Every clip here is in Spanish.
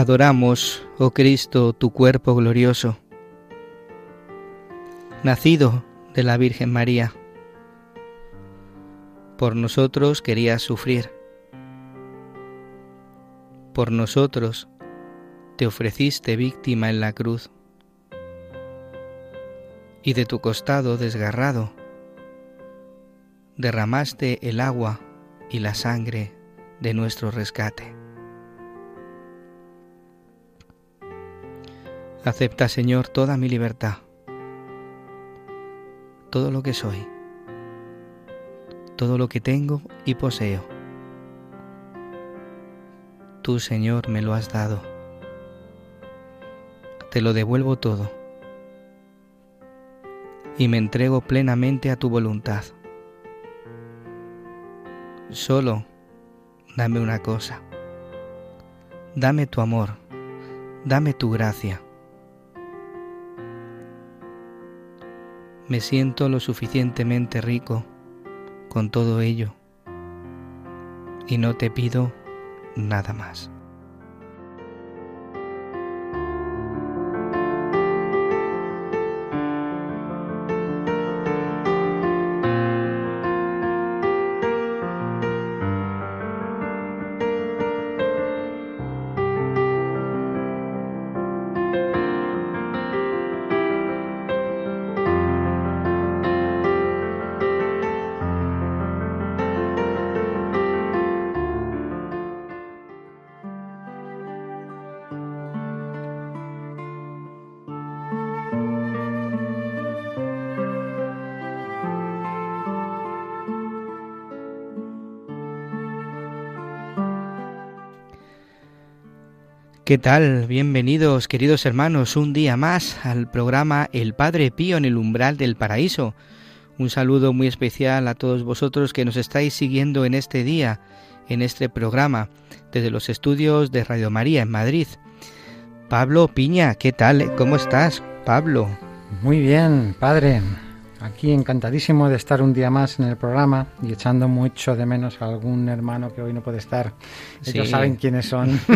Adoramos, oh Cristo, tu cuerpo glorioso, nacido de la Virgen María. Por nosotros querías sufrir. Por nosotros te ofreciste víctima en la cruz. Y de tu costado desgarrado derramaste el agua y la sangre de nuestro rescate. Acepta, Señor, toda mi libertad, todo lo que soy, todo lo que tengo y poseo. Tú, Señor, me lo has dado. Te lo devuelvo todo y me entrego plenamente a tu voluntad. Solo dame una cosa. Dame tu amor, dame tu gracia. Me siento lo suficientemente rico con todo ello y no te pido nada más. ¿Qué tal? Bienvenidos, queridos hermanos, un día más al programa El Padre Pío en el umbral del paraíso. Un saludo muy especial a todos vosotros que nos estáis siguiendo en este día, en este programa, desde los estudios de Radio María en Madrid. Pablo Piña, ¿qué tal? ¿Cómo estás, Pablo? Muy bien, padre. Aquí encantadísimo de estar un día más en el programa y echando mucho de menos a algún hermano que hoy no puede estar. Ellos Sí. saben quiénes son.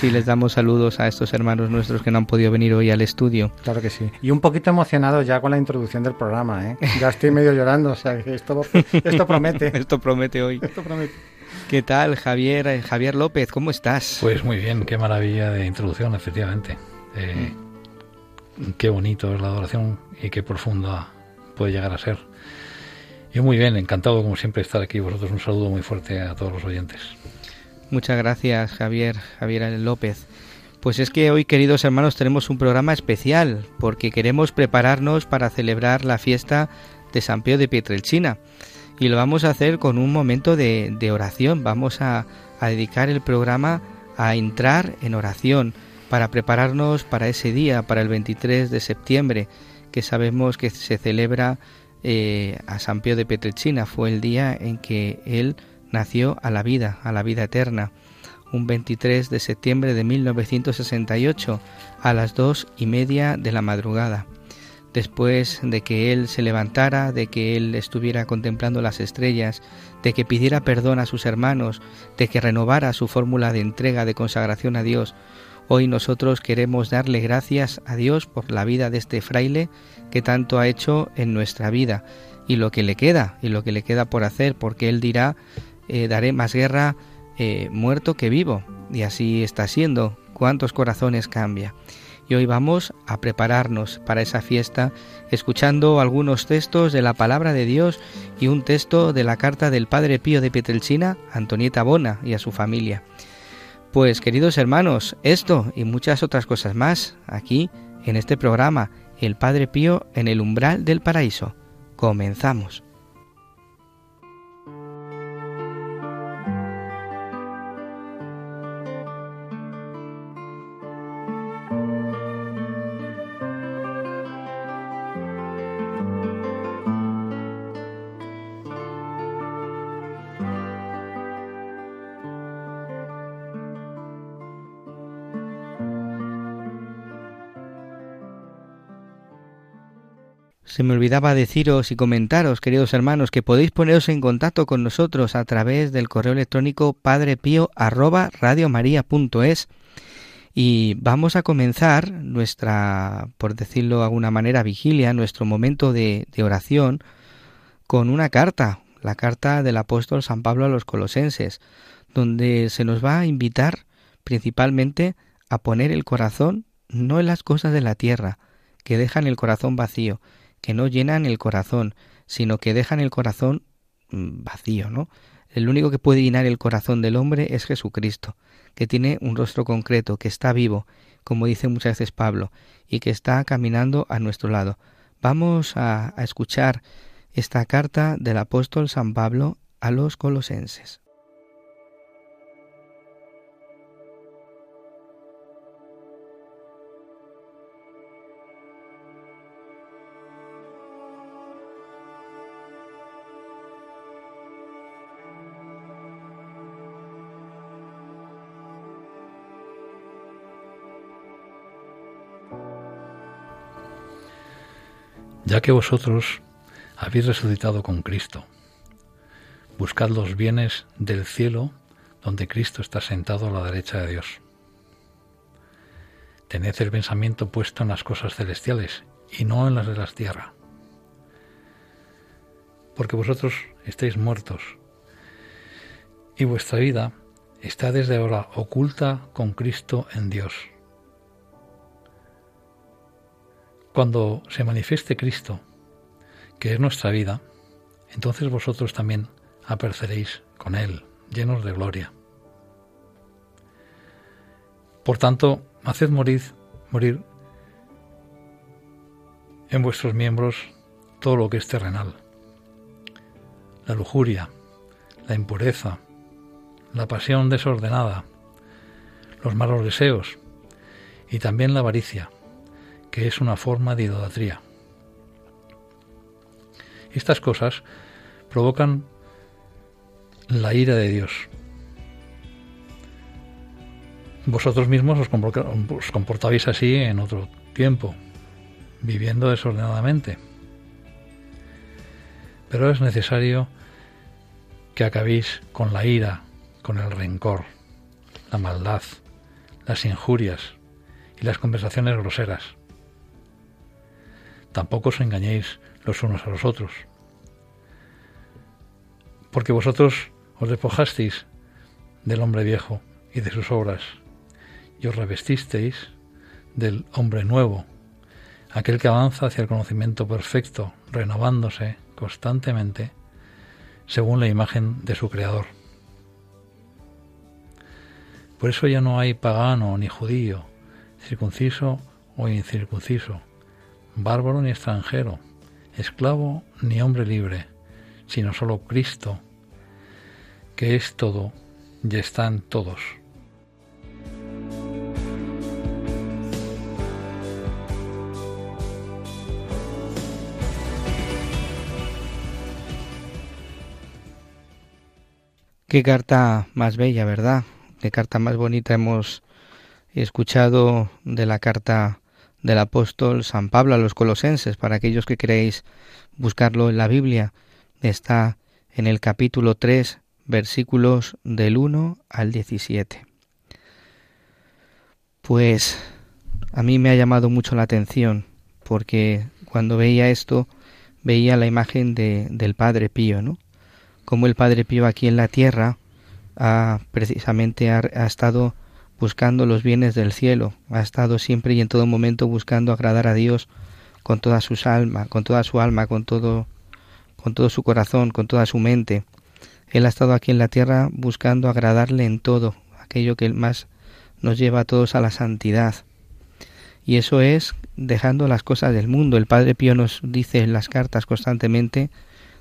Sí, les damos saludos a estos hermanos nuestros que no han podido venir hoy al estudio. claro que sí. Y un poquito emocionado ya con la introducción del programa, ¿eh? Ya estoy medio llorando, o sea que esto, esto promete. Esto promete hoy. Esto promete. ¿Qué tal, Javier? Eh, Javier López, ¿cómo estás? Pues muy bien, qué maravilla de introducción, efectivamente. Eh, Qué bonito es la adoración y qué profunda puede llegar a ser. Yo muy bien, encantado como siempre estar aquí. Vosotros un saludo muy fuerte a todos los oyentes. Muchas gracias, Javier, Javier López. Pues es que hoy, queridos hermanos, tenemos un programa especial porque queremos prepararnos para celebrar la fiesta de San Pío de Pietrelcina. Y lo vamos a hacer con un momento de, de oración. Vamos a, a dedicar el programa a entrar en oración para prepararnos para ese día, para el 23 de septiembre, que sabemos que se celebra eh, a San Pío de Pietrelcina. Fue el día en que él nació a la vida, a la vida eterna. Un 23 de septiembre de 1968 a las dos y media de la madrugada. después de que él se levantara, de que él estuviera contemplando las estrellas, de que pidiera perdón a sus hermanos, de que renovara su fórmula de entrega, de consagración a Dios, hoy nosotros queremos darle gracias a Dios por la vida de este fraile que tanto ha hecho en nuestra vida y lo que le queda, y lo que le queda por hacer, porque él dirá, eh, daré más guerra eh, muerto que vivo, y así está siendo, cuántos corazones cambia y hoy vamos a prepararnos para esa fiesta escuchando algunos textos de la palabra de Dios y un texto de la carta del Padre Pío de Pietrelcina a Antonieta Bona y a su familia. Pues queridos hermanos, esto y muchas otras cosas más aquí en este programa, El Padre Pío en el umbral del paraíso. Comenzamos. Se me olvidaba deciros y comentaros, queridos hermanos, que podéis poneros en contacto con nosotros a través del correo electrónico padrepío@radiomaria.es y vamos a comenzar nuestra, por decirlo de alguna manera, vigilia, nuestro momento de, de oración con una carta, la carta del apóstol San Pablo a los colosenses, donde se nos va a invitar principalmente a poner el corazón no en las cosas de la tierra, que dejan el corazón vacío, que no llenan el corazón, sino que dejan el corazón mm, vacío, ¿no? El único que puede llenar el corazón del hombre es Jesucristo, que tiene un rostro concreto, que está vivo, como dice muchas veces Pablo, y que está caminando a nuestro lado. Vamos a, a escuchar esta carta del apóstol San Pablo a los colosenses. Ya que vosotros habéis resucitado con Cristo. Buscad los bienes del cielo donde Cristo está sentado a la derecha de Dios. Tened el pensamiento puesto en las cosas celestiales y no en las de la tierra. Porque vosotros estáis muertos y vuestra vida está desde ahora oculta con Cristo en Dios. Cuando se manifieste Cristo, que es nuestra vida, entonces vosotros también apareceréis con Él, llenos de gloria. Por tanto, haced morir, morir en vuestros miembros todo lo que es terrenal, la lujuria, la impureza, la pasión desordenada, los malos deseos y también la avaricia que es una forma de idolatría. Estas cosas provocan la ira de Dios. Vosotros mismos os, comportabais así en otro tiempo, viviendo desordenadamente. Pero es necesario que acabéis con la ira, con el rencor, la maldad, las injurias y las conversaciones groseras Tampoco os engañéis los unos a los otros. Porque vosotros os despojasteis del hombre viejo y de sus obras, y os revestisteis del hombre nuevo, aquel que avanza hacia el conocimiento perfecto, renovándose constantemente según la imagen de su Creador. Por eso ya no hay pagano ni judío, circunciso o incircunciso, bárbaro ni extranjero, esclavo ni hombre libre, sino solo Cristo, que es todo y está en todos. Qué carta más bella, ¿verdad? Qué carta más bonita hemos escuchado de la carta del apóstol San Pablo a los colosenses, para aquellos que queréis buscarlo en la Biblia, está en el capítulo 3, versículos del 1 al 17. Pues a mí me ha llamado mucho la atención, porque cuando veía esto, veía la imagen de, del Padre Pío, ¿no? Como el Padre Pío aquí en la tierra ha precisamente ha, estado buscando los bienes del cielo, ha estado siempre y en todo momento buscando agradar a Dios con toda su alma, con toda su alma, con todo con todo su corazón, con toda su mente. Él ha estado aquí en la tierra buscando agradarle en todo, aquello que más nos lleva a todos a la santidad. Y eso es dejando las cosas del mundo. El Padre Pío nos dice en las cartas constantemente,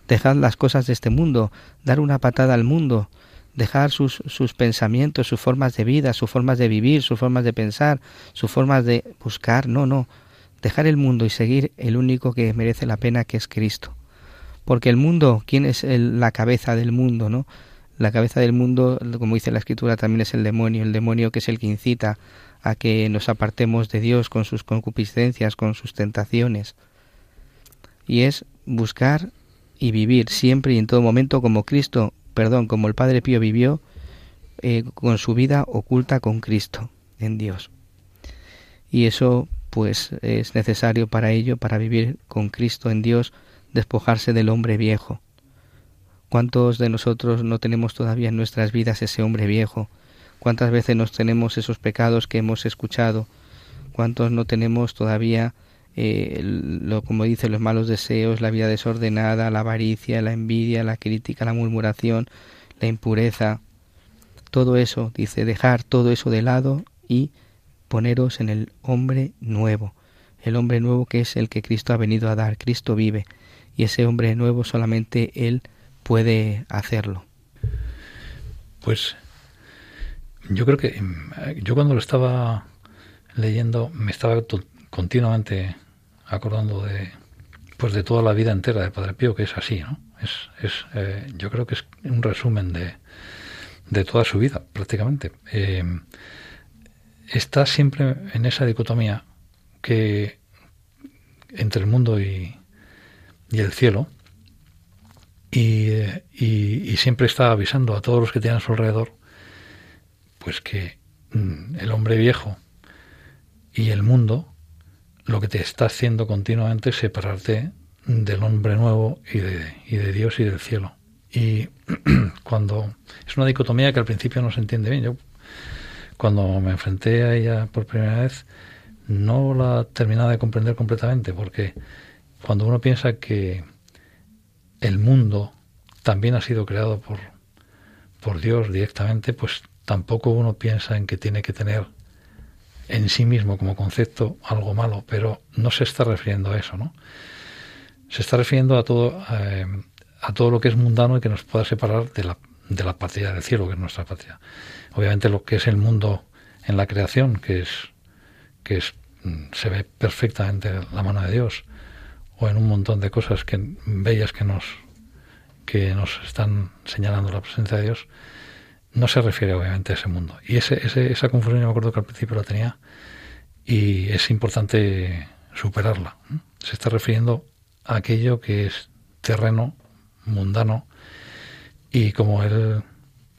dejad las cosas de este mundo, dar una patada al mundo, dejar sus, sus pensamientos, sus formas de vida, sus formas de vivir, sus formas de pensar, sus formas de buscar. No, no. Dejar el mundo y seguir el único que merece la pena, que es Cristo. Porque el mundo, ¿quién es la cabeza del mundo, no? La cabeza del mundo, como dice la Escritura, también es el demonio, el demonio que es el que incita a que nos apartemos de Dios con sus concupiscencias, con sus tentaciones. Y es buscar y vivir siempre y en todo momento como Cristo perdón, como el Padre Pío vivió eh, con su vida oculta con Cristo en Dios. Y eso pues es necesario para ello, para vivir con Cristo en Dios, despojarse del hombre viejo. ¿Cuántos de nosotros no tenemos todavía en nuestras vidas ese hombre viejo? ¿Cuántas veces nos tenemos esos pecados que hemos escuchado? ¿Cuántos no tenemos todavía eh, lo, como dice, los malos deseos, la vida desordenada, la avaricia, la envidia, la crítica, la murmuración, la impureza, todo eso, dice, dejar todo eso de lado y poneros en el hombre nuevo, el hombre nuevo que es el que Cristo ha venido a dar, Cristo vive, y ese hombre nuevo solamente Él puede hacerlo. Pues yo creo que yo cuando lo estaba leyendo me estaba continuamente acordando de pues de toda la vida entera de Padre Pío, que es así, ¿no? Es, es eh, yo creo que es un resumen de, de toda su vida, prácticamente. Eh, está siempre en esa dicotomía que entre el mundo y, y el cielo, y, y, y, siempre está avisando a todos los que tienen a su alrededor, pues que mm, el hombre viejo y el mundo lo que te está haciendo continuamente es separarte del hombre nuevo y de, y de Dios y del cielo. Y cuando es una dicotomía que al principio no se entiende bien. Yo cuando me enfrenté a ella por primera vez no la terminaba de comprender completamente porque cuando uno piensa que el mundo también ha sido creado por, por Dios directamente, pues tampoco uno piensa en que tiene que tener en sí mismo como concepto algo malo, pero no se está refiriendo a eso, ¿no? Se está refiriendo a todo, eh, a todo lo que es mundano y que nos pueda separar de la, de la patria del cielo, que es nuestra patria. Obviamente lo que es el mundo en la creación, que es, que es, mm, se ve perfectamente la mano de Dios, o en un montón de cosas que, bellas que nos, que nos están señalando la presencia de Dios, no se refiere obviamente a ese mundo. Y ese, esa confusión yo me acuerdo que al principio la tenía y es importante superarla. Se está refiriendo a aquello que es terreno, mundano, y como él,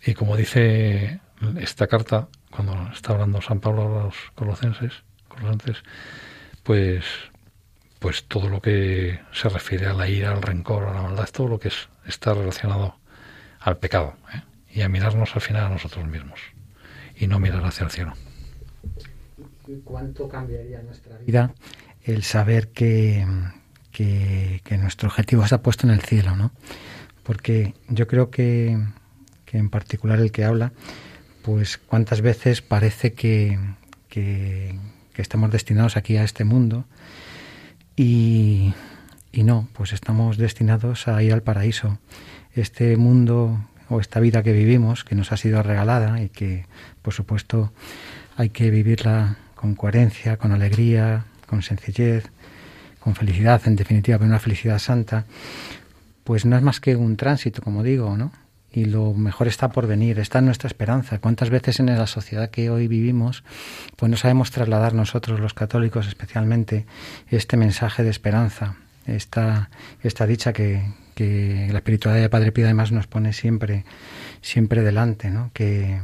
y como dice esta carta, cuando está hablando San Pablo a los colosenses, colosenses pues, pues todo lo que se refiere a la ira, al rencor, a la maldad, todo lo que es, está relacionado al pecado. ¿eh? Y a mirarnos al final a nosotros mismos y no mirar hacia el cielo. ¿Cuánto cambiaría nuestra vida el saber que, que, nuestro objetivo está puesto en el cielo? ¿no? Porque yo creo que, que en particular el que habla, pues cuántas veces parece que, que, que estamos destinados aquí a este mundo y, y no, pues estamos destinados a ir al paraíso. Este mundo o esta vida que vivimos, que nos ha sido regalada y que, por supuesto, hay que vivirla con coherencia, con alegría, con sencillez, con felicidad, en definitiva, pero una felicidad santa, pues no es más que un tránsito, como digo, ¿no? y lo mejor está por venir, está en nuestra esperanza. ¿Cuántas veces en la sociedad que hoy vivimos, pues no sabemos trasladar nosotros, los católicos especialmente, este mensaje de esperanza, esta, esta dicha que, que la espiritualidad de Padre Pío además nos pone siempre, siempre delante, ¿no? Que,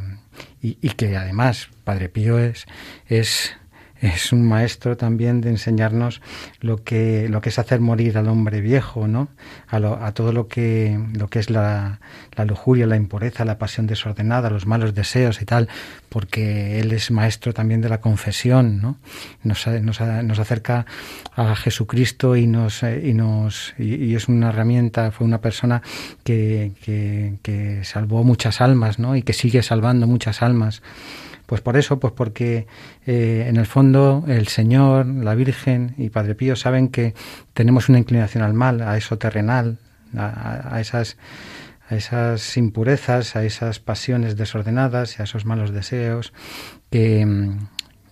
y, que además Padre Pío es, es es un maestro también de enseñarnos lo que, lo que es hacer morir al hombre viejo, ¿no? A, a todo lo que, lo que es la, la, lujuria, la impureza, la pasión desordenada, los malos deseos y tal, porque él es maestro también de la confesión, ¿no? Nos, nos, nos acerca a Jesucristo y nos, y nos, y, es una herramienta, fue una persona que, que, que salvó muchas almas, ¿no? Y que sigue salvando muchas almas. Pues por eso, pues porque eh, en el fondo el Señor, la Virgen y Padre Pío saben que tenemos una inclinación al mal, a eso terrenal, a, esas a esas impurezas, a esas pasiones desordenadas y a esos malos deseos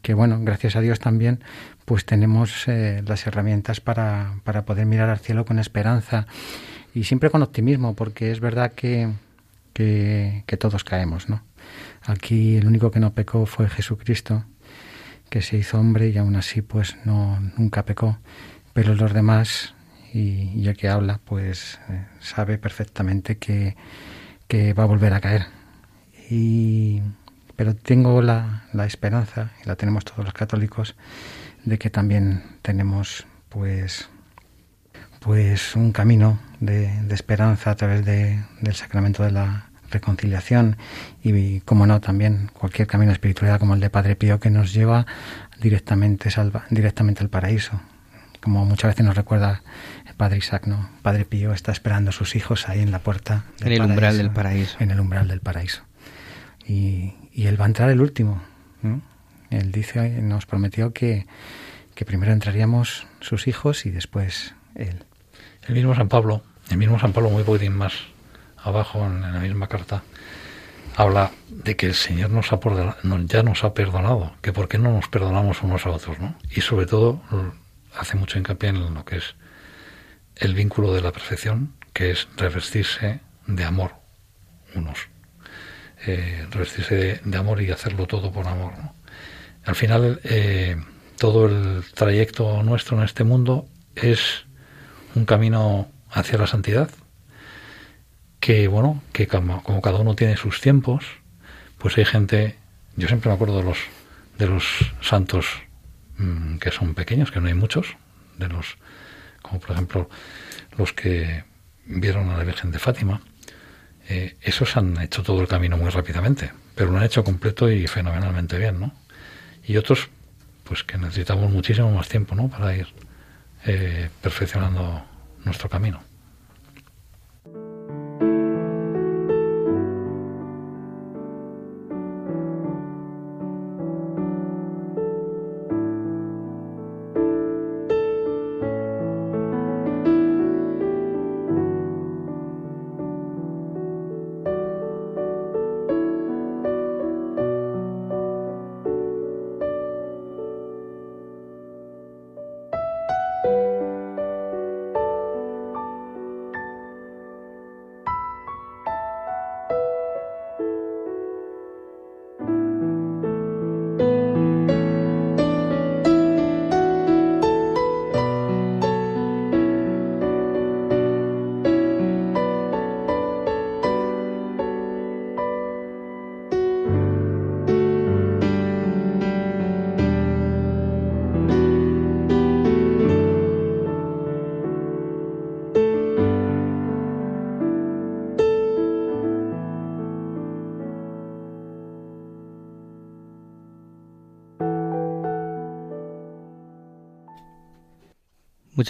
que, bueno, gracias a Dios también pues tenemos eh, las herramientas para, para poder mirar al cielo con esperanza y siempre con optimismo, porque es verdad que, que, que todos caemos, ¿no? Aquí el único que no pecó fue Jesucristo, que se hizo hombre y aún así pues no nunca pecó. Pero los demás, y, ya que habla, pues eh, sabe perfectamente que, que, va a volver a caer. Y, pero tengo la, la esperanza, y la tenemos todos los católicos, de que también tenemos pues pues un camino de, de esperanza a través de, del sacramento de la, reconciliación y, como no, también cualquier camino espiritual como el de Padre Pío que nos lleva directamente, salva, directamente al paraíso. Como muchas veces nos recuerda el Padre Isaac, ¿no? Padre Pío está esperando a sus hijos ahí en la puerta. en el umbral del paraíso. En el umbral del paraíso. Y, y él va a entrar el último. Él dice, nos prometió que, que primero entraríamos sus hijos y después él. El mismo San Pablo, el mismo San Pablo muy poquitín más abajo en la misma carta, habla de que el Señor nos ha ya nos ha perdonado, que por qué no nos perdonamos unos a otros, ¿no? Y sobre todo hace mucho hincapié en lo que es el vínculo de la perfección, que es revestirse de amor unos, eh, revestirse de, amor y hacerlo todo por amor. Al final, eh, todo el trayecto nuestro en este mundo es un camino hacia la santidad, que bueno, que como, cada uno tiene sus tiempos, pues hay gente, yo siempre me acuerdo de los de los santos mm, que son pequeños, que no hay muchos, de los como por ejemplo los que vieron a la Virgen de Fátima, eh, esos han hecho todo el camino muy rápidamente, pero lo han hecho completo y fenomenalmente bien, ¿no? Y otros, pues que necesitamos muchísimo más tiempo, ¿no? Para ir eh, perfeccionando nuestro camino.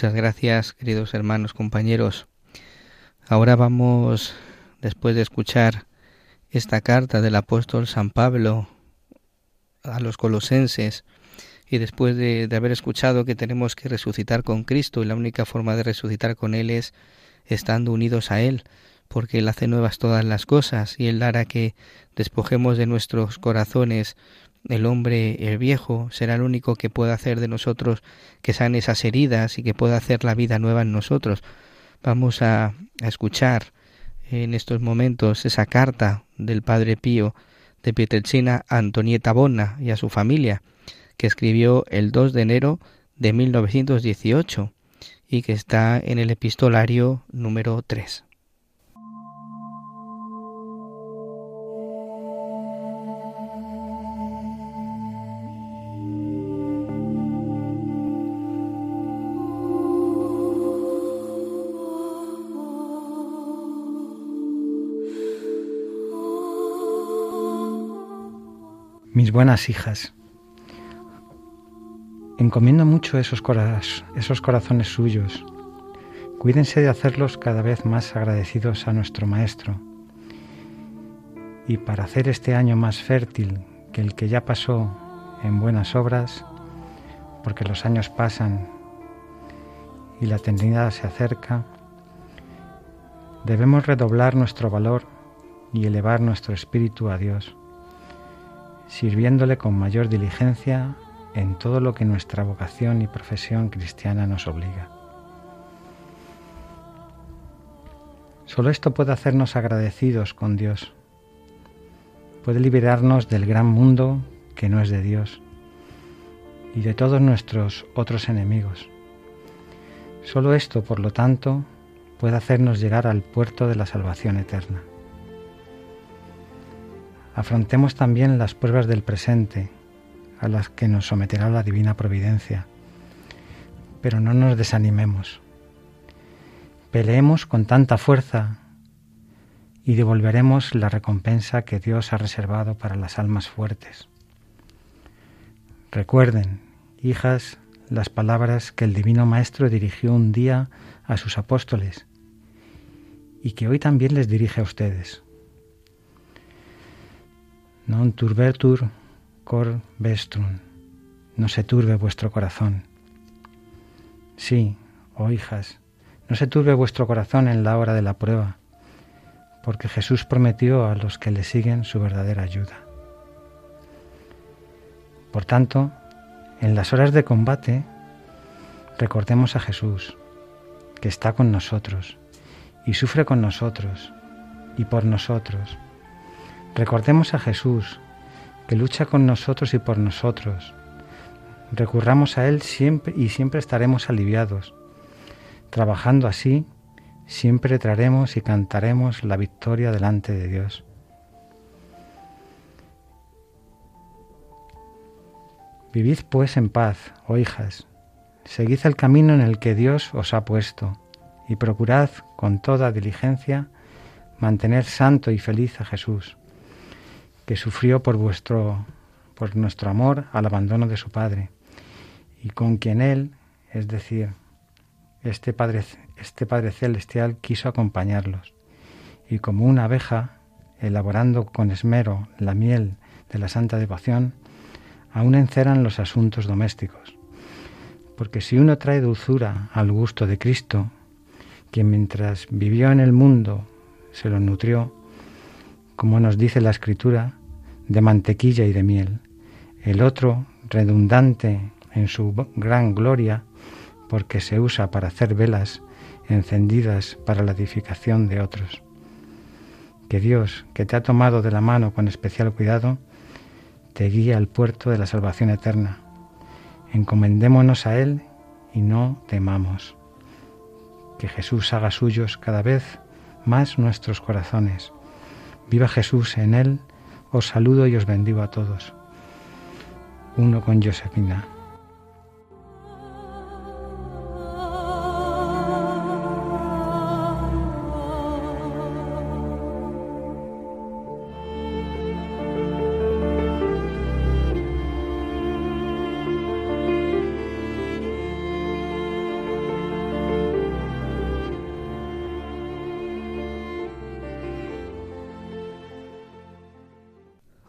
Muchas gracias, queridos hermanos, compañeros. Ahora vamos, después de escuchar esta carta del apóstol San Pablo a los colosenses, y después de, haber escuchado que tenemos que resucitar con Cristo y la única forma de resucitar con Él es estando unidos a Él, porque Él hace nuevas todas las cosas y Él hará que despojemos de nuestros corazones el hombre, el viejo, será el único que pueda hacer de nosotros que sane esas heridas y que pueda hacer la vida nueva en nosotros. Vamos a, escuchar en estos momentos esa carta del Padre Pío de Pietrelcina a Antonieta Bona y a su familia, que escribió el 2 de enero de 1918 y que está en el epistolario número 3. Buenas hijas, encomiendo mucho esos, esos corazones suyos. Cuídense de hacerlos cada vez más agradecidos a nuestro Maestro. Y para hacer este año más fértil que el que ya pasó en buenas obras, porque los años pasan y la eternidad se acerca, debemos redoblar nuestro valor y elevar nuestro espíritu a Dios sirviéndole con mayor diligencia en todo lo que nuestra vocación y profesión cristiana nos obliga. Solo esto puede hacernos agradecidos con Dios, puede liberarnos del gran mundo que no es de Dios y de todos nuestros otros enemigos. Solo esto, por lo tanto, puede hacernos llegar al puerto de la salvación eterna. Afrontemos también las pruebas del presente, a las que nos someterá la divina providencia, pero no nos desanimemos. Peleemos con tanta fuerza y devolveremos la recompensa que Dios ha reservado para las almas fuertes. Recuerden, hijas, las palabras que el Divino Maestro dirigió un día a sus apóstoles y que hoy también les dirige a ustedes. Non turbetur cor vestrum, no se turbe vuestro corazón. Sí, oh hijas, no se turbe vuestro corazón en la hora de la prueba, porque Jesús prometió a los que le siguen su verdadera ayuda. Por tanto, en las horas de combate, recordemos a Jesús, que está con nosotros y sufre con nosotros y por nosotros Recordemos a Jesús, que lucha con nosotros y por nosotros. Recurramos a Él siempre y siempre estaremos aliviados. Trabajando así, siempre traeremos y cantaremos la victoria delante de Dios. Vivid pues en paz, oh hijas, seguid el camino en el que Dios os ha puesto, y procurad con toda diligencia mantener santo y feliz a Jesús que sufrió por vuestro por nuestro amor al abandono de su padre y con quien él, es decir, este Padre este Padre celestial quiso acompañarlos y como una abeja elaborando con esmero la miel de la santa devoción, aún enceran los asuntos domésticos. Porque si uno trae dulzura al gusto de Cristo, quien mientras vivió en el mundo se lo nutrió, como nos dice la escritura, de mantequilla y de miel, el otro redundante en su gran gloria, porque se usa para hacer velas encendidas para la edificación de otros. Que Dios, que te ha tomado de la mano con especial cuidado, te guíe al puerto de la salvación eterna. Encomendémonos a Él y no temamos. Que Jesús haga suyos cada vez más nuestros corazones Viva Jesús en él, os saludo y os bendigo a todos. Uno con Josefina.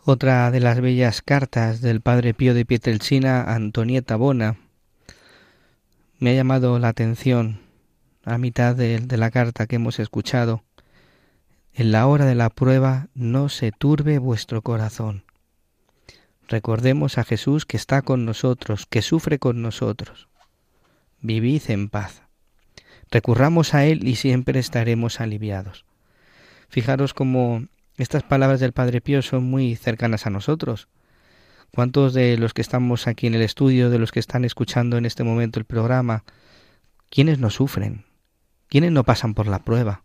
Otra de las bellas cartas del padre Pío de Pietrelcina Antonieta Bona me ha llamado la atención a mitad de, de la carta que hemos escuchado. En la hora de la prueba no se turbe vuestro corazón. Recordemos a Jesús que está con nosotros, que sufre con nosotros. Vivid en paz. Recurramos a Él y siempre estaremos aliviados. Fijaros cómo estas palabras del Padre Pío son muy cercanas a nosotros. ¿Cuántos de los que estamos aquí en el estudio, de los que están escuchando en este momento el programa, quiénes no sufren? ¿Quiénes no pasan por la prueba?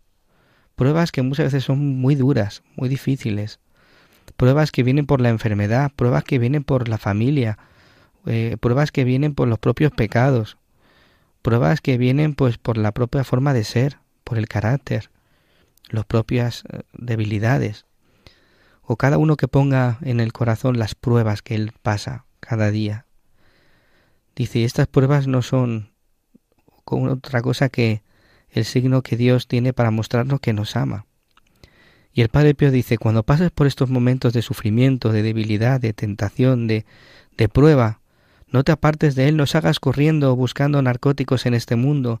Pruebas que muchas veces son muy duras, muy difíciles. Pruebas que vienen por la enfermedad, pruebas que vienen por la familia, eh, pruebas que vienen por los propios pecados, pruebas que vienen pues por la propia forma de ser, por el carácter, las propias eh, debilidades. O cada uno que ponga en el corazón las pruebas que él pasa cada día. Dice, estas pruebas no son otra cosa que el signo que Dios tiene para mostrarnos que nos ama. Y el Padre Pío dice, cuando pases por estos momentos de sufrimiento, de debilidad, de tentación, de, de prueba, no te apartes de Él, no salgas corriendo buscando narcóticos en este mundo,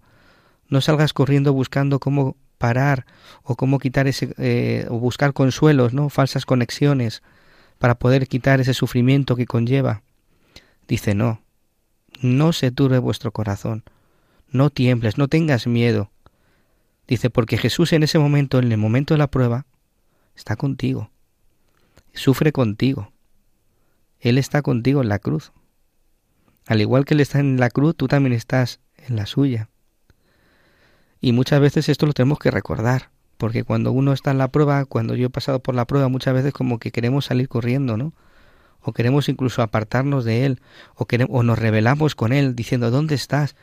no salgas corriendo buscando cómo parar o cómo quitar ese, eh, o buscar consuelos, ¿no? Falsas conexiones para poder quitar ese sufrimiento que conlleva. Dice, no, no se turbe vuestro corazón, no tiembles, no tengas miedo. Dice, porque Jesús en ese momento, en el momento de la prueba, está contigo, sufre contigo. Él está contigo en la cruz. Al igual que Él está en la cruz, tú también estás en la suya. Y muchas veces esto lo tenemos que recordar, porque cuando uno está en la prueba, cuando yo he pasado por la prueba, muchas veces como que queremos salir corriendo, ¿no? O queremos incluso apartarnos de Él, o, queremos, o nos rebelamos con Él, diciendo, ¿dónde estás?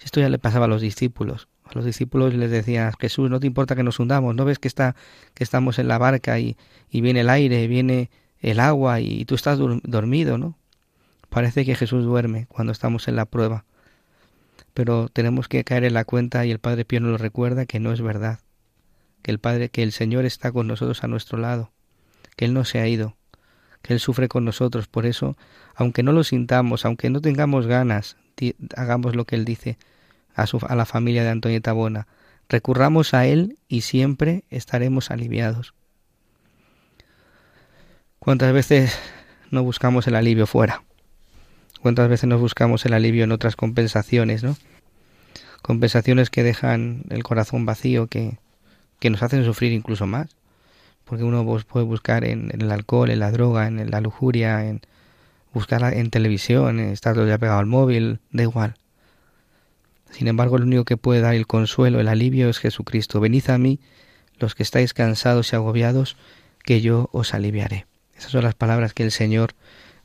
Esto ya le pasaba a los discípulos. A los discípulos les decía, Jesús, no te importa que nos hundamos, ¿no ves que, está, que estamos en la barca y, y viene el aire, viene el agua y tú estás dormido, ¿no? Parece que Jesús duerme cuando estamos en la prueba, pero tenemos que caer en la cuenta y el Padre Pío nos lo recuerda que no es verdad, que el Padre, que el Señor está con nosotros a nuestro lado, que Él no se ha ido, que Él sufre con nosotros, por eso, aunque no lo sintamos, aunque no tengamos ganas, hagamos lo que Él dice a, la familia de Antonieta Bona, recurramos a Él y siempre estaremos aliviados. ¿Cuántas veces no buscamos el alivio fuera? ¿Cuántas veces nos buscamos el alivio en otras compensaciones, no? Compensaciones que dejan el corazón vacío, que, que nos hacen sufrir incluso más. Porque uno puede buscar en, el alcohol, en la droga, en la lujuria, en buscar en televisión, en estar ya pegado al móvil, da igual. Sin embargo, el único que puede dar el consuelo, el alivio es Jesucristo. Venid a mí, los que estáis cansados y agobiados, que yo os aliviaré. Esas son las palabras que el Señor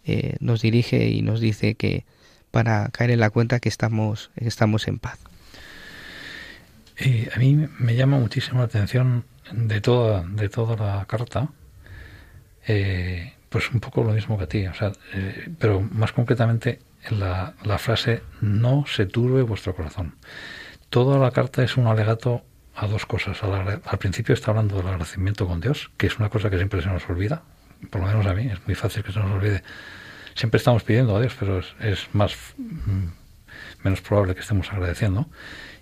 eh, nos dirige y nos dice que para caer en la cuenta que estamos, estamos en paz. Eh, a mí me llama muchísimo la atención de toda, de toda la carta, eh, pues un poco lo mismo que a ti, o sea, pero más concretamente la, frase no se turbe vuestro corazón. Toda la carta es un alegato a dos cosas. Al, principio está hablando del agradecimiento con Dios, que es una cosa que siempre se nos olvida, por lo menos a mí, es muy fácil que se nos olvide. Siempre estamos pidiendo a Dios, pero es, más mm, menos probable que estemos agradeciendo.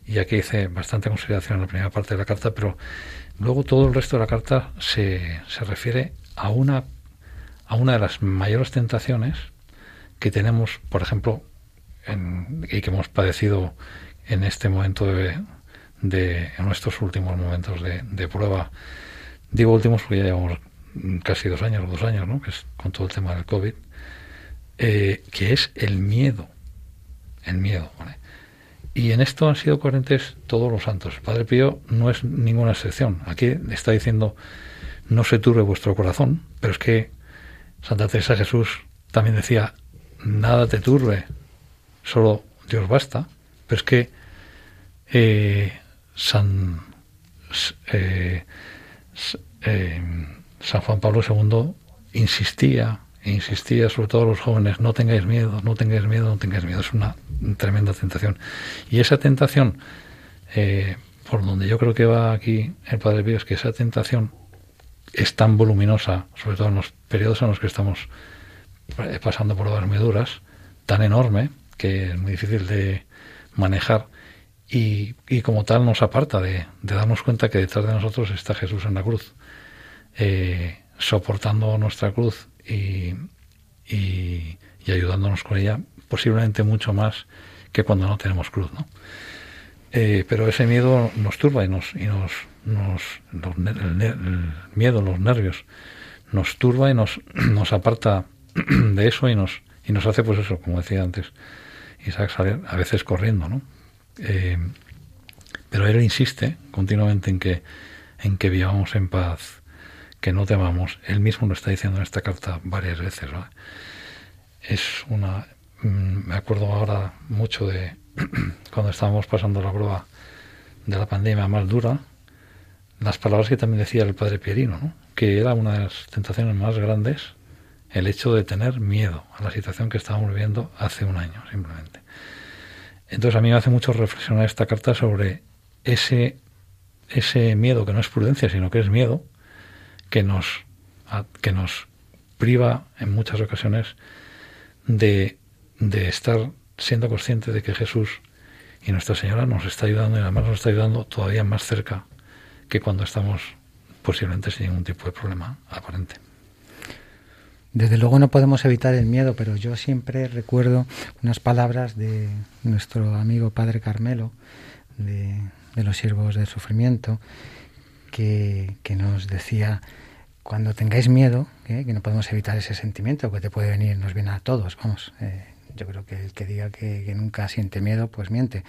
Y aquí hice bastante consideración en la primera parte de la carta, pero luego todo el resto de la carta se, se refiere a una, a una de las mayores tentaciones que tenemos, por ejemplo, en, y que hemos padecido en este momento de, de nuestros últimos momentos de, de, prueba. Digo últimos porque ya llevamos casi dos años o dos años, ¿no? que es con todo el tema del COVID, eh, que es el miedo. El miedo. Y en esto han sido coherentes todos los santos. Padre Pío no es ninguna excepción. Aquí está diciendo, no se turbe vuestro corazón, pero es que Santa Teresa Jesús también decía, nada te turbe, solo Dios basta. Pero es que eh, San... Eh, San Juan Pablo II insistía, insistía sobre todo a los jóvenes, no tengáis miedo, no tengáis miedo, no tengáis miedo. Es una tremenda tentación. Y esa tentación, eh, por donde yo creo que va aquí el Padre Pío, es que esa tentación es tan voluminosa, sobre todo en los periodos en los que estamos eh, pasando por dormiduras, tan enorme que es muy difícil de manejar y, y como tal nos aparta de, de darnos cuenta que detrás de nosotros está Jesús en la cruz eh, soportando nuestra cruz y, y, ayudándonos con ella, posiblemente mucho más que cuando no tenemos cruz. ¿no? Eh, pero ese miedo nos turba y nos, y nos, nos, el, miedo, los nervios, nos turba y nos, nos aparta de eso y nos, y nos hace, pues eso, como decía antes, Isaac salir a veces corriendo, ¿no? Eh, pero él insiste continuamente en que, en que vivamos en paz, que no temamos. Él mismo lo está diciendo en esta carta varias veces. Es una. Mm, me acuerdo ahora mucho de cuando estábamos pasando la prueba de la pandemia más dura, las palabras que también decía el padre Pierino, ¿no? que era una de las tentaciones más grandes el hecho de tener miedo a la situación que estábamos viviendo hace un año, simplemente. Entonces a mí me hace mucho reflexionar esta carta sobre ese, ese miedo que no es prudencia, sino que es miedo, que nos, que nos priva en muchas ocasiones de, de estar siendo consciente de que Jesús y Nuestra Señora nos está ayudando y además nos está ayudando todavía más cerca que cuando estamos posiblemente sin ningún tipo de problema aparente. Desde luego no podemos evitar el miedo, pero yo siempre recuerdo unas palabras de nuestro amigo Padre Carmelo, de, los siervos del sufrimiento, que, nos decía, cuando tengáis miedo, ¿eh? que no podemos evitar ese sentimiento que te puede venir, nos viene a todos, vamos, eh, yo creo que el que diga que, que nunca siente miedo, pues miente.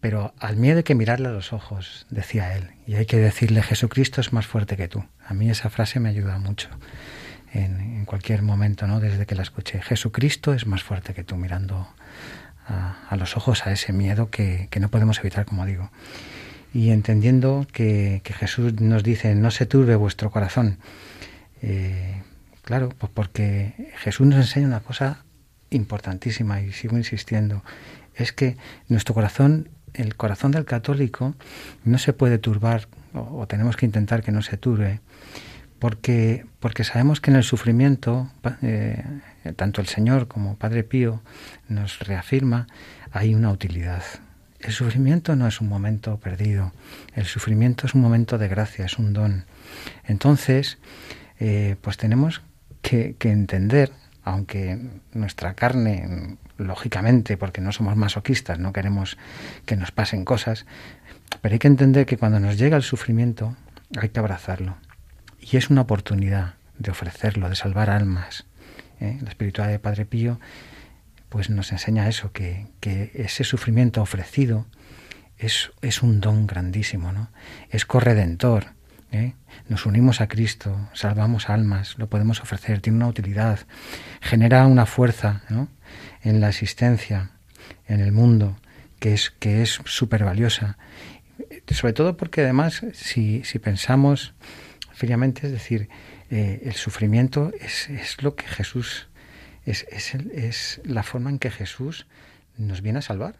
Pero al miedo hay que mirarle a los ojos, decía él, y hay que decirle, Jesucristo es más fuerte que tú. A mí esa frase me ayuda mucho en, cualquier momento, ¿no? Desde que la escuché. Jesucristo es más fuerte que tú, mirando a, los ojos a ese miedo que, no podemos evitar, como digo. Y entendiendo que, Jesús nos dice, no se turbe vuestro corazón. Eh, claro, pues porque Jesús nos enseña una cosa importantísima y sigo insistiendo, es que nuestro corazón, el corazón del católico, no se puede turbar o tenemos que intentar que no se turbe porque, porque sabemos que en el sufrimiento, eh, tanto el Señor como Padre Pío nos reafirma, hay una utilidad. El sufrimiento no es un momento perdido, el sufrimiento es un momento de gracia, es un don. Entonces, eh, pues tenemos que, entender, aunque nuestra carne, lógicamente, porque no somos masoquistas, no queremos que nos pasen cosas, pero hay que entender que cuando nos llega el sufrimiento hay que abrazarlo y es una oportunidad de ofrecerlo, de salvar almas. ¿eh? La espiritualidad de Padre Pío pues nos enseña eso, que, ese sufrimiento ofrecido es, es, un don grandísimo, ¿no? Es corredentor. ¿eh? Nos unimos a Cristo, salvamos almas, lo podemos ofrecer, tiene una utilidad, genera una fuerza en la existencia, en el mundo, que es que es súper valiosa. Sobre todo porque además, si, si pensamos es decir, eh, el sufrimiento es, es, lo que Jesús, es, es, es, la forma en que Jesús nos viene a salvar.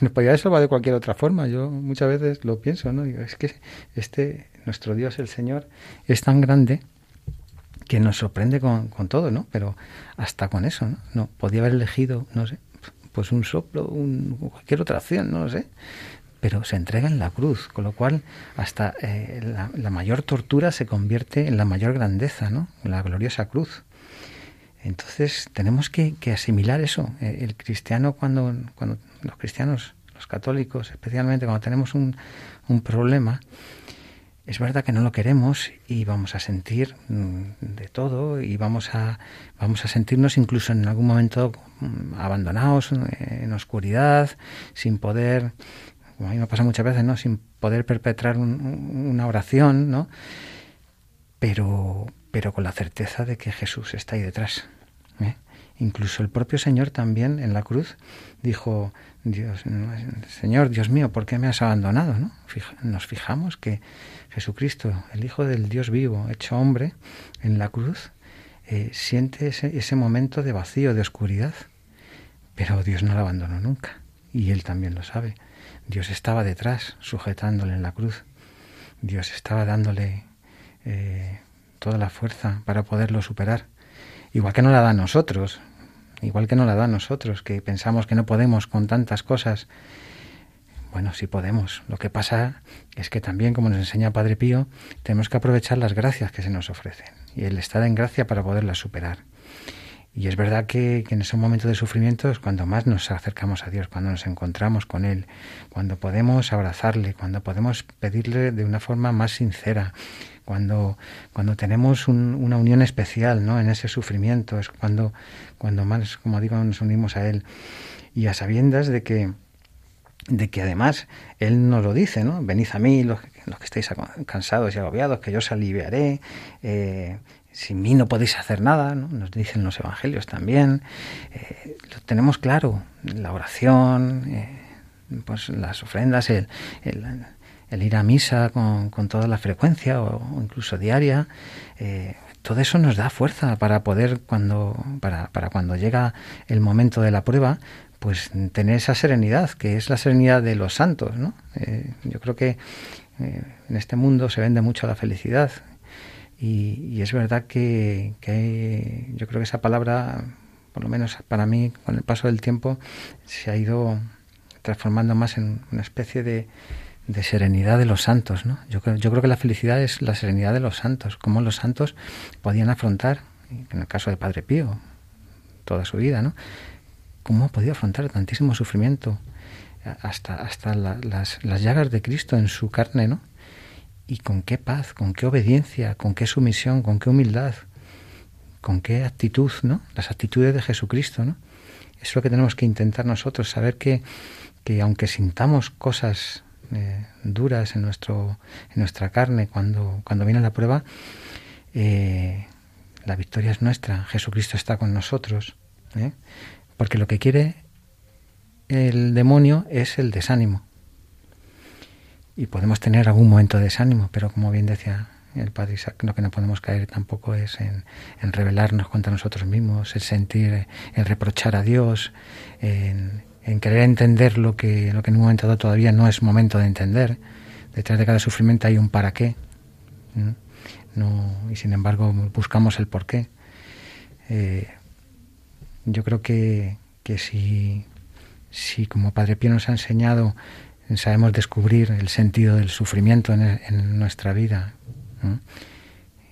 Nos podría haber salvado de cualquier otra forma, yo muchas veces lo pienso, ¿no? Digo, es que este, nuestro Dios, el Señor, es tan grande que nos sorprende con, con todo, ¿no? Pero hasta con eso, ¿no? No, podía haber elegido, no sé, pues un soplo, un, cualquier otra acción, no lo sé pero se entrega en la cruz, con lo cual hasta eh, la, mayor tortura se convierte en la mayor grandeza, ¿no? La gloriosa cruz. Entonces tenemos que, asimilar eso. Eh, el cristiano cuando, cuando los cristianos, los católicos, especialmente cuando tenemos un, un problema, es verdad que no lo queremos y vamos a sentir mm, de todo y vamos a, vamos a sentirnos incluso en algún momento mm, abandonados, en oscuridad, sin poder como a mí me pasa muchas veces, ¿no? Sin poder perpetrar una oración, ¿no? Pero, pero con la certeza de que Jesús está ahí detrás. Incluso el propio Señor también en la cruz dijo, Dios, Señor, Dios mío, ¿por qué me has abandonado? ¿no? Nos fijamos que Jesucristo, el Hijo del Dios vivo, hecho hombre, en la cruz, eh, siente ese, ese momento de vacío, de oscuridad, pero Dios no lo abandonó nunca, y Él también lo sabe. Dios estaba detrás, sujetándole en la cruz. Dios estaba dándole eh, toda la fuerza para poderlo superar. Igual que no la da a nosotros, igual que no la da a nosotros, que pensamos que no podemos con tantas cosas. Bueno, sí podemos. Lo que pasa es que también, como nos enseña Padre Pío, tenemos que aprovechar las gracias que se nos ofrecen y el estar en gracia para poderlas superar. Y es verdad que, en ese momento de sufrimiento es cuando más nos acercamos a Dios, cuando nos encontramos con Él, cuando podemos abrazarle, cuando podemos pedirle de una forma más sincera, cuando, cuando tenemos una unión especial ¿no? en ese sufrimiento, es cuando, cuando más, como digo, nos unimos a Él. Y a sabiendas de que, de que además Él nos lo dice, ¿no? Venid a mí los, los que estáis cansados y agobiados, que yo os aliviaré. Eh, sin mí no podéis hacer nada, nos dicen los evangelios también. Eh, lo tenemos claro, la oración, eh, pues las ofrendas, el, el, ir a misa con, con, toda la frecuencia o, incluso diaria. Eh, todo eso nos da fuerza para poder, cuando, para, para cuando llega el momento de la prueba, pues tener esa serenidad, que es la serenidad de los santos. ¿no? yo creo que en este mundo se vende mucho la felicidad y, es verdad que, yo creo que esa palabra, por lo menos para mí, con el paso del tiempo, se ha ido transformando más en una especie de, serenidad de los santos. ¿no? Yo, creo, yo creo que la felicidad es la serenidad de los santos, cómo los santos podían afrontar, en el caso de Padre Pío, toda su vida, ¿no? cómo ha podido afrontar tantísimo sufrimiento hasta, hasta las, las llagas de Cristo en su carne, ¿no? y con qué paz, con qué obediencia, con qué sumisión, con qué humildad, con qué actitud, ¿no? Las actitudes de Jesucristo, ¿no? Es lo que tenemos que intentar nosotros, saber que, que aunque sintamos cosas eh, duras en, nuestro, en nuestra carne cuando, cuando viene la prueba, eh, la victoria es nuestra, Jesucristo está con nosotros, ¿eh? porque lo que quiere el demonio es el desánimo y podemos tener algún momento de desánimo, pero como bien decía el padre Isaac, lo que no podemos caer tampoco es en, en rebelarnos contra nosotros mismos, en sentir, en reprochar a Dios, en, querer entender lo que, lo que en un momento dado todavía no es momento de entender. Detrás de cada sufrimiento hay un para qué. ¿no? y sin embargo buscamos el por qué. Eh, yo creo que, que si, si como Padre Pío nos ha enseñado sabemos descubrir el sentido del sufrimiento en, nuestra vida.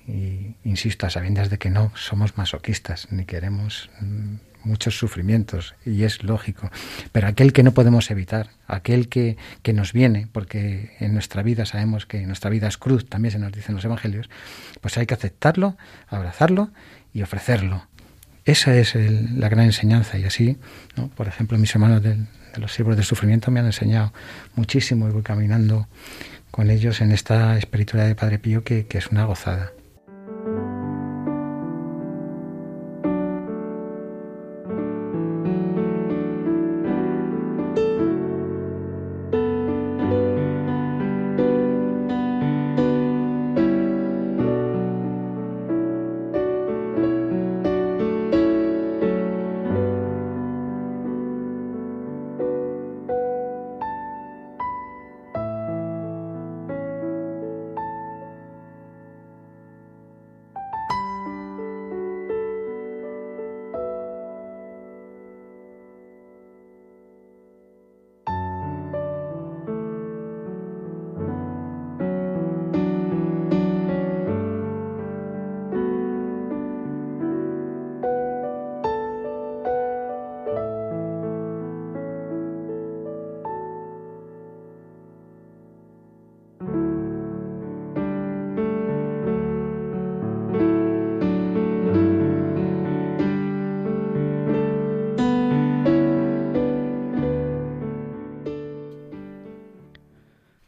Y insisto, a sabiendas de que no somos masoquistas, ni queremos mm, muchos sufrimientos, y es lógico. Pero aquel que no podemos evitar, aquel que, que nos viene, porque en nuestra vida sabemos que nuestra vida es cruz, también se nos dicen los evangelios, pues hay que aceptarlo, abrazarlo y ofrecerlo. Esa es la gran enseñanza, y así, por ejemplo, mis hermanos del, los siervos del sufrimiento me han enseñado muchísimo y voy caminando con ellos en esta espiritualidad de Padre Pío que, que es una gozada.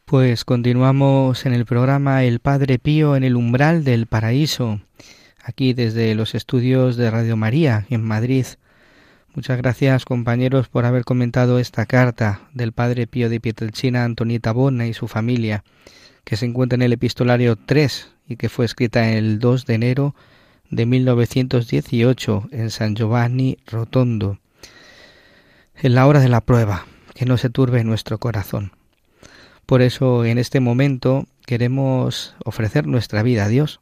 Pues continuamos en el programa El Padre Pío en el umbral del paraíso, aquí desde los estudios de Radio María en Madrid. Muchas gracias compañeros por haber comentado esta carta del Padre Pío de Pietrelcina Antonieta Bona y su familia, que se encuentra en el epistolario 3 y que fue escrita el 2 de enero de 1918 en San Giovanni Rotondo. En la hora de la prueba, que no se turbe nuestro corazón. Por eso en este momento queremos ofrecer nuestra vida a Dios,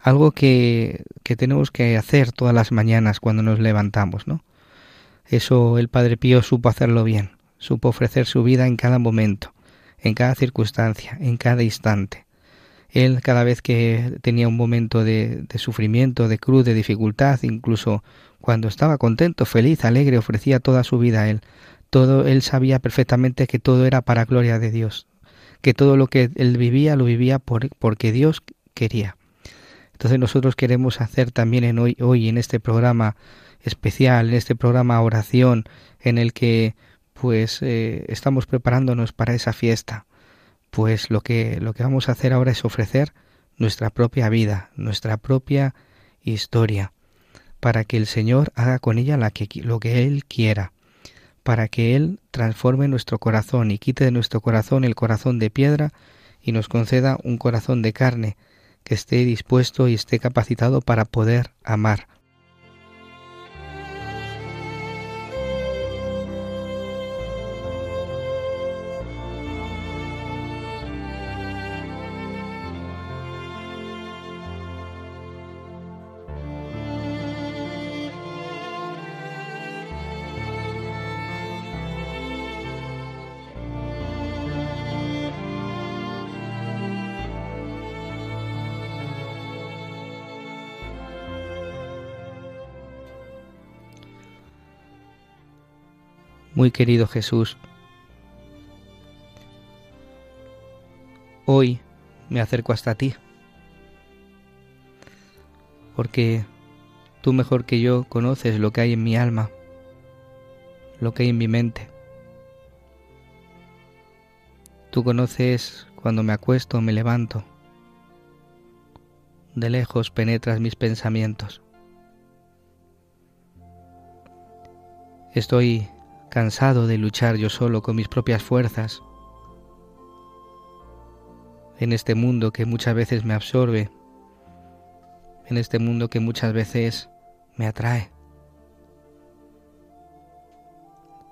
algo que, que tenemos que hacer todas las mañanas cuando nos levantamos, ¿no? Eso el Padre Pío supo hacerlo bien, supo ofrecer su vida en cada momento, en cada circunstancia, en cada instante. Él cada vez que tenía un momento de, de sufrimiento, de cruz, de dificultad, incluso cuando estaba contento, feliz, alegre, ofrecía toda su vida a Él. Todo, Él sabía perfectamente que todo era para gloria de Dios, que todo lo que Él vivía lo vivía por, porque Dios quería. Entonces nosotros queremos hacer también en hoy, hoy en este programa especial, en este programa oración, en el que pues eh, estamos preparándonos para esa fiesta pues lo que, lo que vamos a hacer ahora es ofrecer nuestra propia vida, nuestra propia historia, para que el Señor haga con ella lo que Él quiera, para que Él transforme nuestro corazón y quite de nuestro corazón el corazón de piedra y nos conceda un corazón de carne que esté dispuesto y esté capacitado para poder amar, Muy querido Jesús, hoy me acerco hasta ti, porque tú mejor que yo conoces lo que hay en mi alma, lo que hay en mi mente. Tú conoces cuando me acuesto me levanto. De lejos penetras mis pensamientos. Estoy cansado de luchar yo solo con mis propias fuerzas, en este mundo que muchas veces me absorbe, en este mundo que muchas veces me atrae.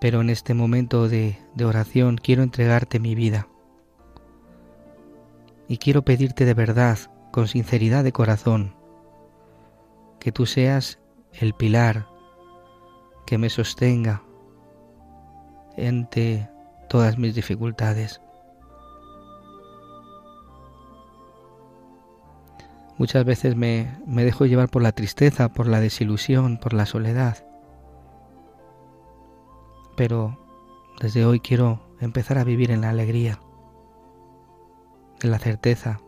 Pero en este momento de, oración quiero entregarte mi vida y quiero pedirte de verdad, con sinceridad de corazón, que tú seas el pilar que me sostenga, ante todas mis dificultades. Muchas veces me, me dejo llevar por la tristeza, por la desilusión, por la soledad. Pero desde hoy quiero empezar a vivir en la alegría, en la certeza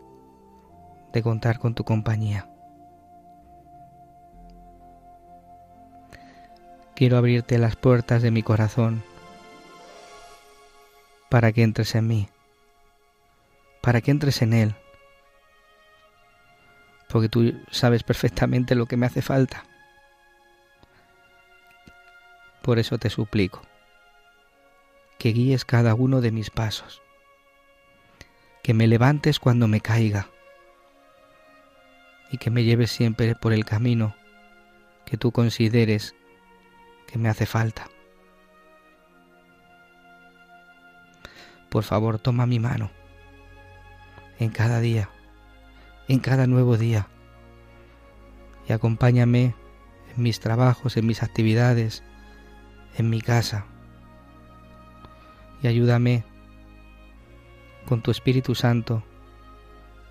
de contar con tu compañía. Quiero abrirte las puertas de mi corazón para que entres en mí, para que entres en Él, porque tú sabes perfectamente lo que me hace falta. Por eso te suplico que guíes cada uno de mis pasos, que me levantes cuando me caiga y que me lleves siempre por el camino que tú consideres que me hace falta. Por favor toma mi mano. En cada día, en cada nuevo día, y acompáñame en mis trabajos, en mis actividades, en mi casa, y ayúdame con tu Espíritu Santo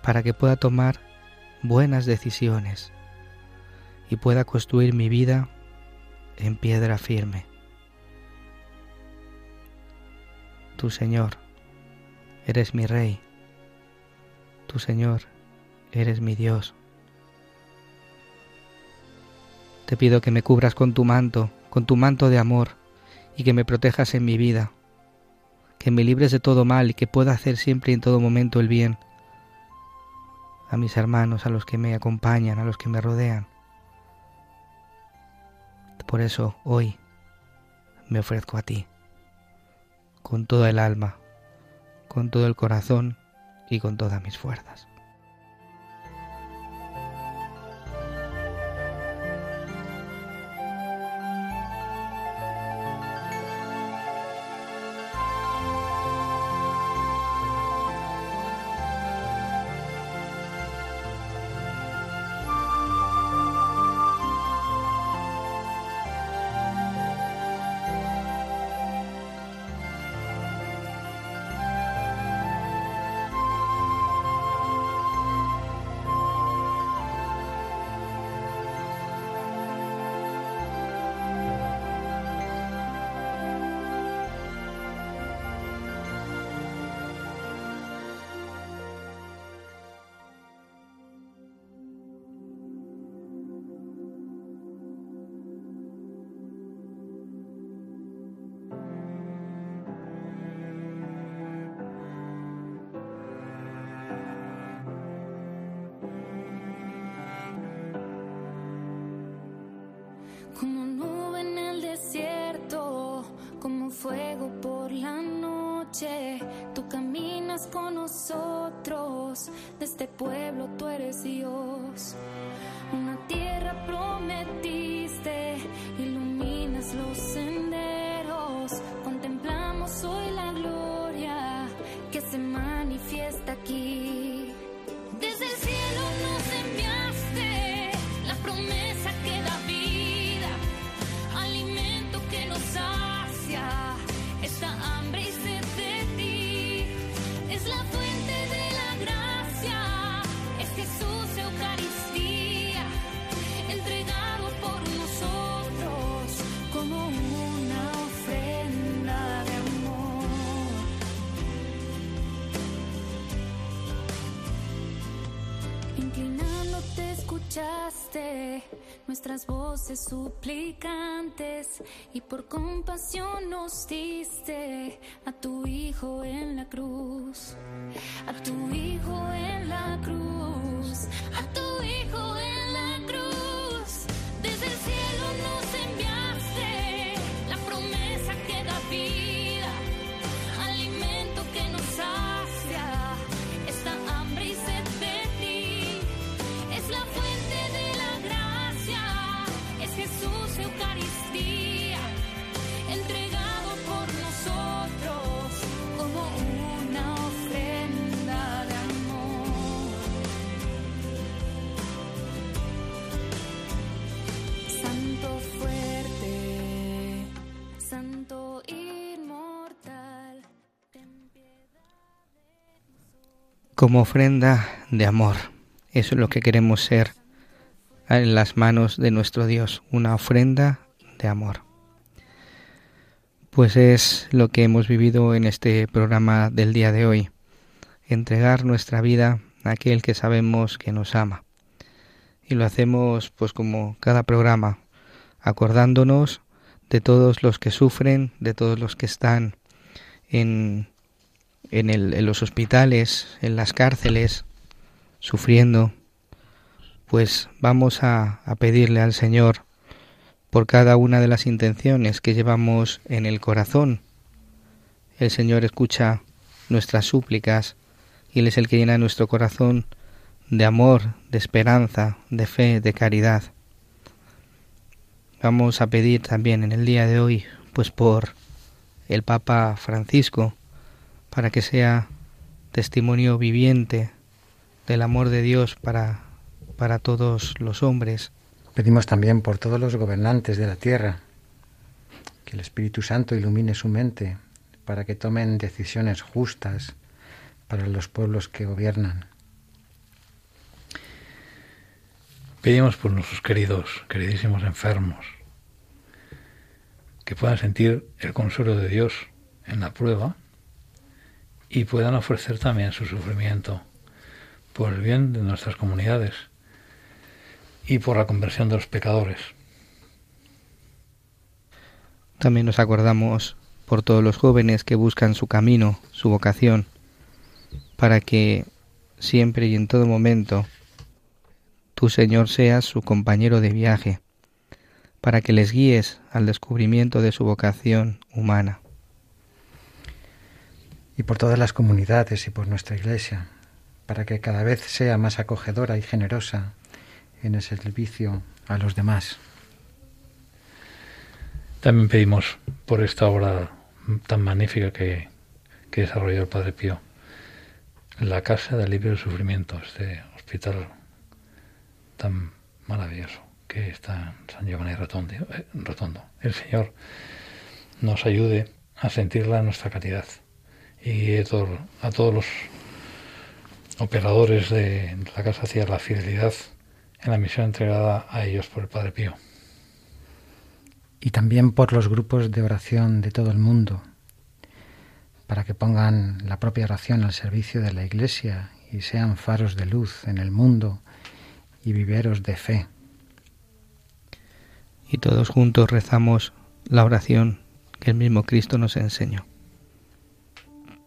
para que pueda tomar buenas decisiones y pueda construir mi vida en piedra firme. Tu Señor, eres mi Rey. Tu Señor, eres mi Dios. Te pido que me cubras con tu manto, con tu manto de amor, y que me protejas en mi vida, que me libres de todo mal y que pueda hacer siempre y en todo momento el bien a mis hermanos, a los que me acompañan, a los que me rodean. Por eso hoy me ofrezco a ti, con toda el alma, con todo el corazón y con todas mis fuerzas. Suplicantes y por compasión nos diste a tu Hijo en la cruz, a tu Hijo en la cruz, a tu Hijo en la como ofrenda de amor. Eso es lo que queremos ser en las manos de nuestro Dios, una ofrenda de amor. Pues es lo que hemos vivido en este programa del día de hoy, entregar nuestra vida a aquel que sabemos que nos ama. Y lo hacemos pues como cada programa, acordándonos de todos los que sufren, de todos los que están en, en, los hospitales, en las cárceles, sufriendo, pues vamos a, a pedirle al Señor por cada una de las intenciones que llevamos en el corazón. El Señor escucha nuestras súplicas y Él es el que llena nuestro corazón de amor, de esperanza, de fe, de caridad. Vamos a pedir también en el día de hoy, pues por el Papa Francisco, para que sea testimonio viviente del amor de Dios para, para todos los hombres. Pedimos también por todos los gobernantes de la tierra, que el Espíritu Santo ilumine su mente para que tomen decisiones justas para los pueblos que gobiernan. Pedimos por nuestros queridos, queridísimos enfermos, que puedan sentir el consuelo de Dios en la prueba y puedan ofrecer también su sufrimiento por el bien de nuestras comunidades y por la conversión de los pecadores. También nos acordamos por todos los jóvenes que buscan su camino, su vocación, para que siempre y en todo momento tú, Señor, seas su compañero de viaje, para que les guíes al descubrimiento de su vocación humana. Y por todas las comunidades y por nuestra Iglesia, para que cada vez sea más acogedora y generosa en el servicio a los demás. También pedimos por esta obra tan magnífica que, desarrolló el Padre Pío, la Casa de Alivio del Sufrimiento, este hospital tan maravilloso que está en San Giovanni Rotondo. eh. El Señor nos ayude a sentirla en nuestra caridad y a, todo- a todos los operadores de la casa hacia la fidelidad en la misión entregada a ellos por el Padre Pío. y también por los grupos de oración de todo el mundo, para que pongan la propia oración al servicio de la Iglesia y sean faros de luz en el mundo y viveros de fe. Y todos juntos rezamos la oración que el mismo Cristo nos enseñó.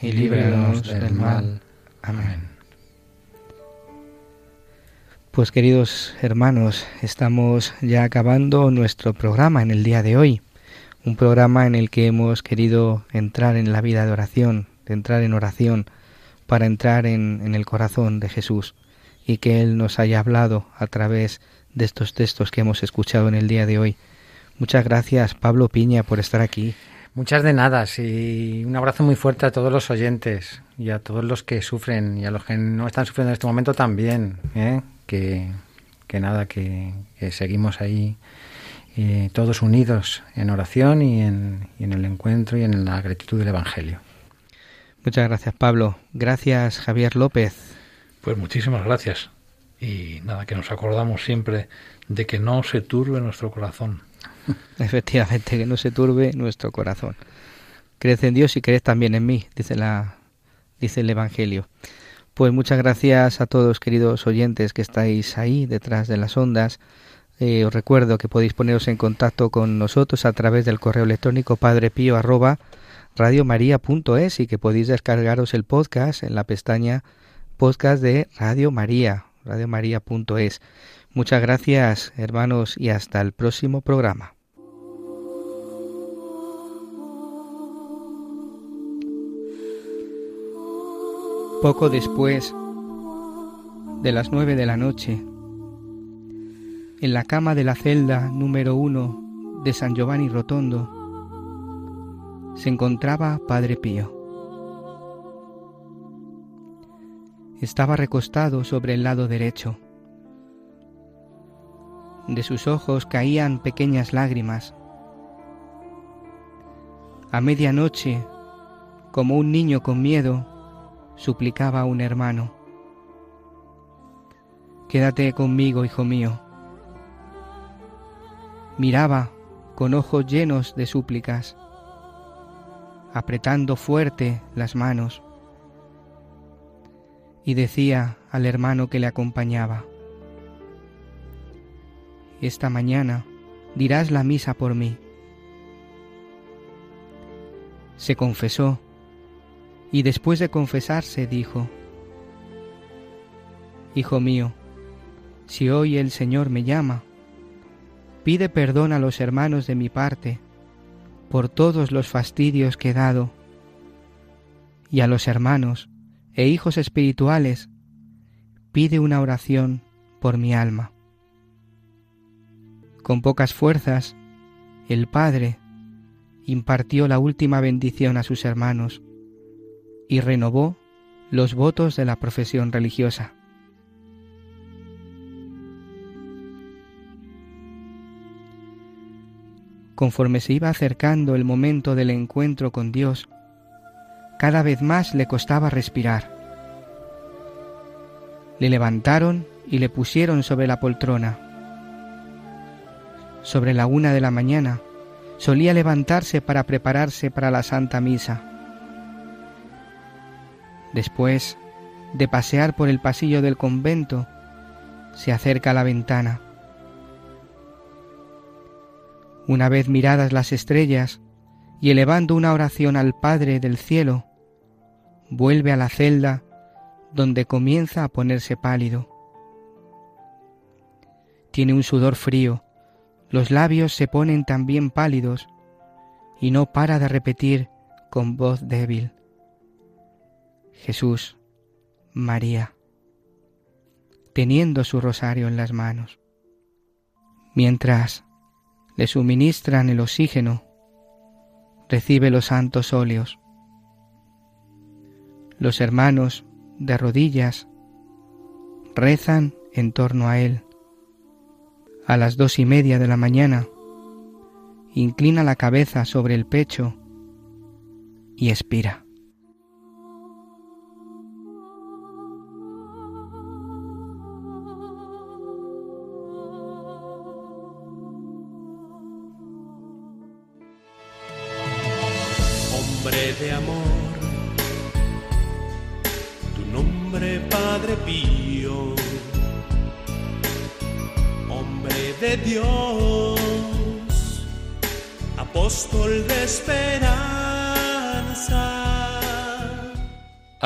y líbranos del mal. Amén. Pues queridos hermanos, estamos ya acabando nuestro programa en el día de hoy, un programa en el que hemos querido entrar en la vida de oración, de entrar en oración, para entrar en, en el corazón de Jesús y que Él nos haya hablado a través de estos textos que hemos escuchado en el día de hoy. Muchas gracias, Pablo Piña, por estar aquí. Muchas de nada, y un abrazo muy fuerte a todos los oyentes y a todos los que sufren y a los que no están sufriendo en este momento también, ¿eh? que, que nada, que, que seguimos ahí eh, todos unidos en oración y en, y en el encuentro y en la gratitud del Evangelio. Muchas gracias, Pablo. Gracias, Javier López. Pues muchísimas gracias. Y nada, que nos acordamos siempre de que no se turbe nuestro corazón. Efectivamente, que no se turbe nuestro corazón. Creed en Dios y creed también en mí, dice, la, dice el Evangelio. Pues muchas gracias a todos, queridos oyentes, que estáis ahí detrás de las ondas. Eh, os recuerdo que podéis poneros en contacto con nosotros a través del correo electrónico padrepío arroba radiomaria.es y que podéis descargaros el podcast en la pestaña podcast de Radio María, radiomaria.es. Muchas gracias, hermanos, y hasta el próximo programa. Poco después de las nueve de la noche, en la cama de la celda número uno de San Giovanni Rotondo, se encontraba Padre Pío. Estaba recostado sobre el lado derecho. De sus ojos caían pequeñas lágrimas. A medianoche, como un niño con miedo, suplicaba a un hermano. Quédate conmigo, hijo mío. Miraba con ojos llenos de súplicas, apretando fuerte las manos, y decía al hermano que le acompañaba, Esta mañana dirás la misa por mí. Se confesó y después de confesarse dijo, Hijo mío, si hoy el Señor me llama, pide perdón a los hermanos de mi parte por todos los fastidios que he dado, y a los hermanos e hijos espirituales, pide una oración por mi alma. Con pocas fuerzas, el Padre impartió la última bendición a sus hermanos, y renovó los votos de la profesión religiosa. Conforme se iba acercando el momento del encuentro con Dios, cada vez más le costaba respirar. Le levantaron y le pusieron sobre la poltrona. Sobre la una de la mañana solía levantarse para prepararse para la Santa Misa. Después de pasear por el pasillo del convento, se acerca a la ventana. Una vez miradas las estrellas y elevando una oración al Padre del cielo, vuelve a la celda donde comienza a ponerse pálido. Tiene un sudor frío, los labios se ponen también pálidos y no para de repetir con voz débil. Jesús, María, teniendo su rosario en las manos. Mientras le suministran el oxígeno, recibe los santos óleos. Los hermanos, de rodillas, rezan en torno a él. A las dos y media de la mañana, inclina la cabeza sobre el pecho y expira.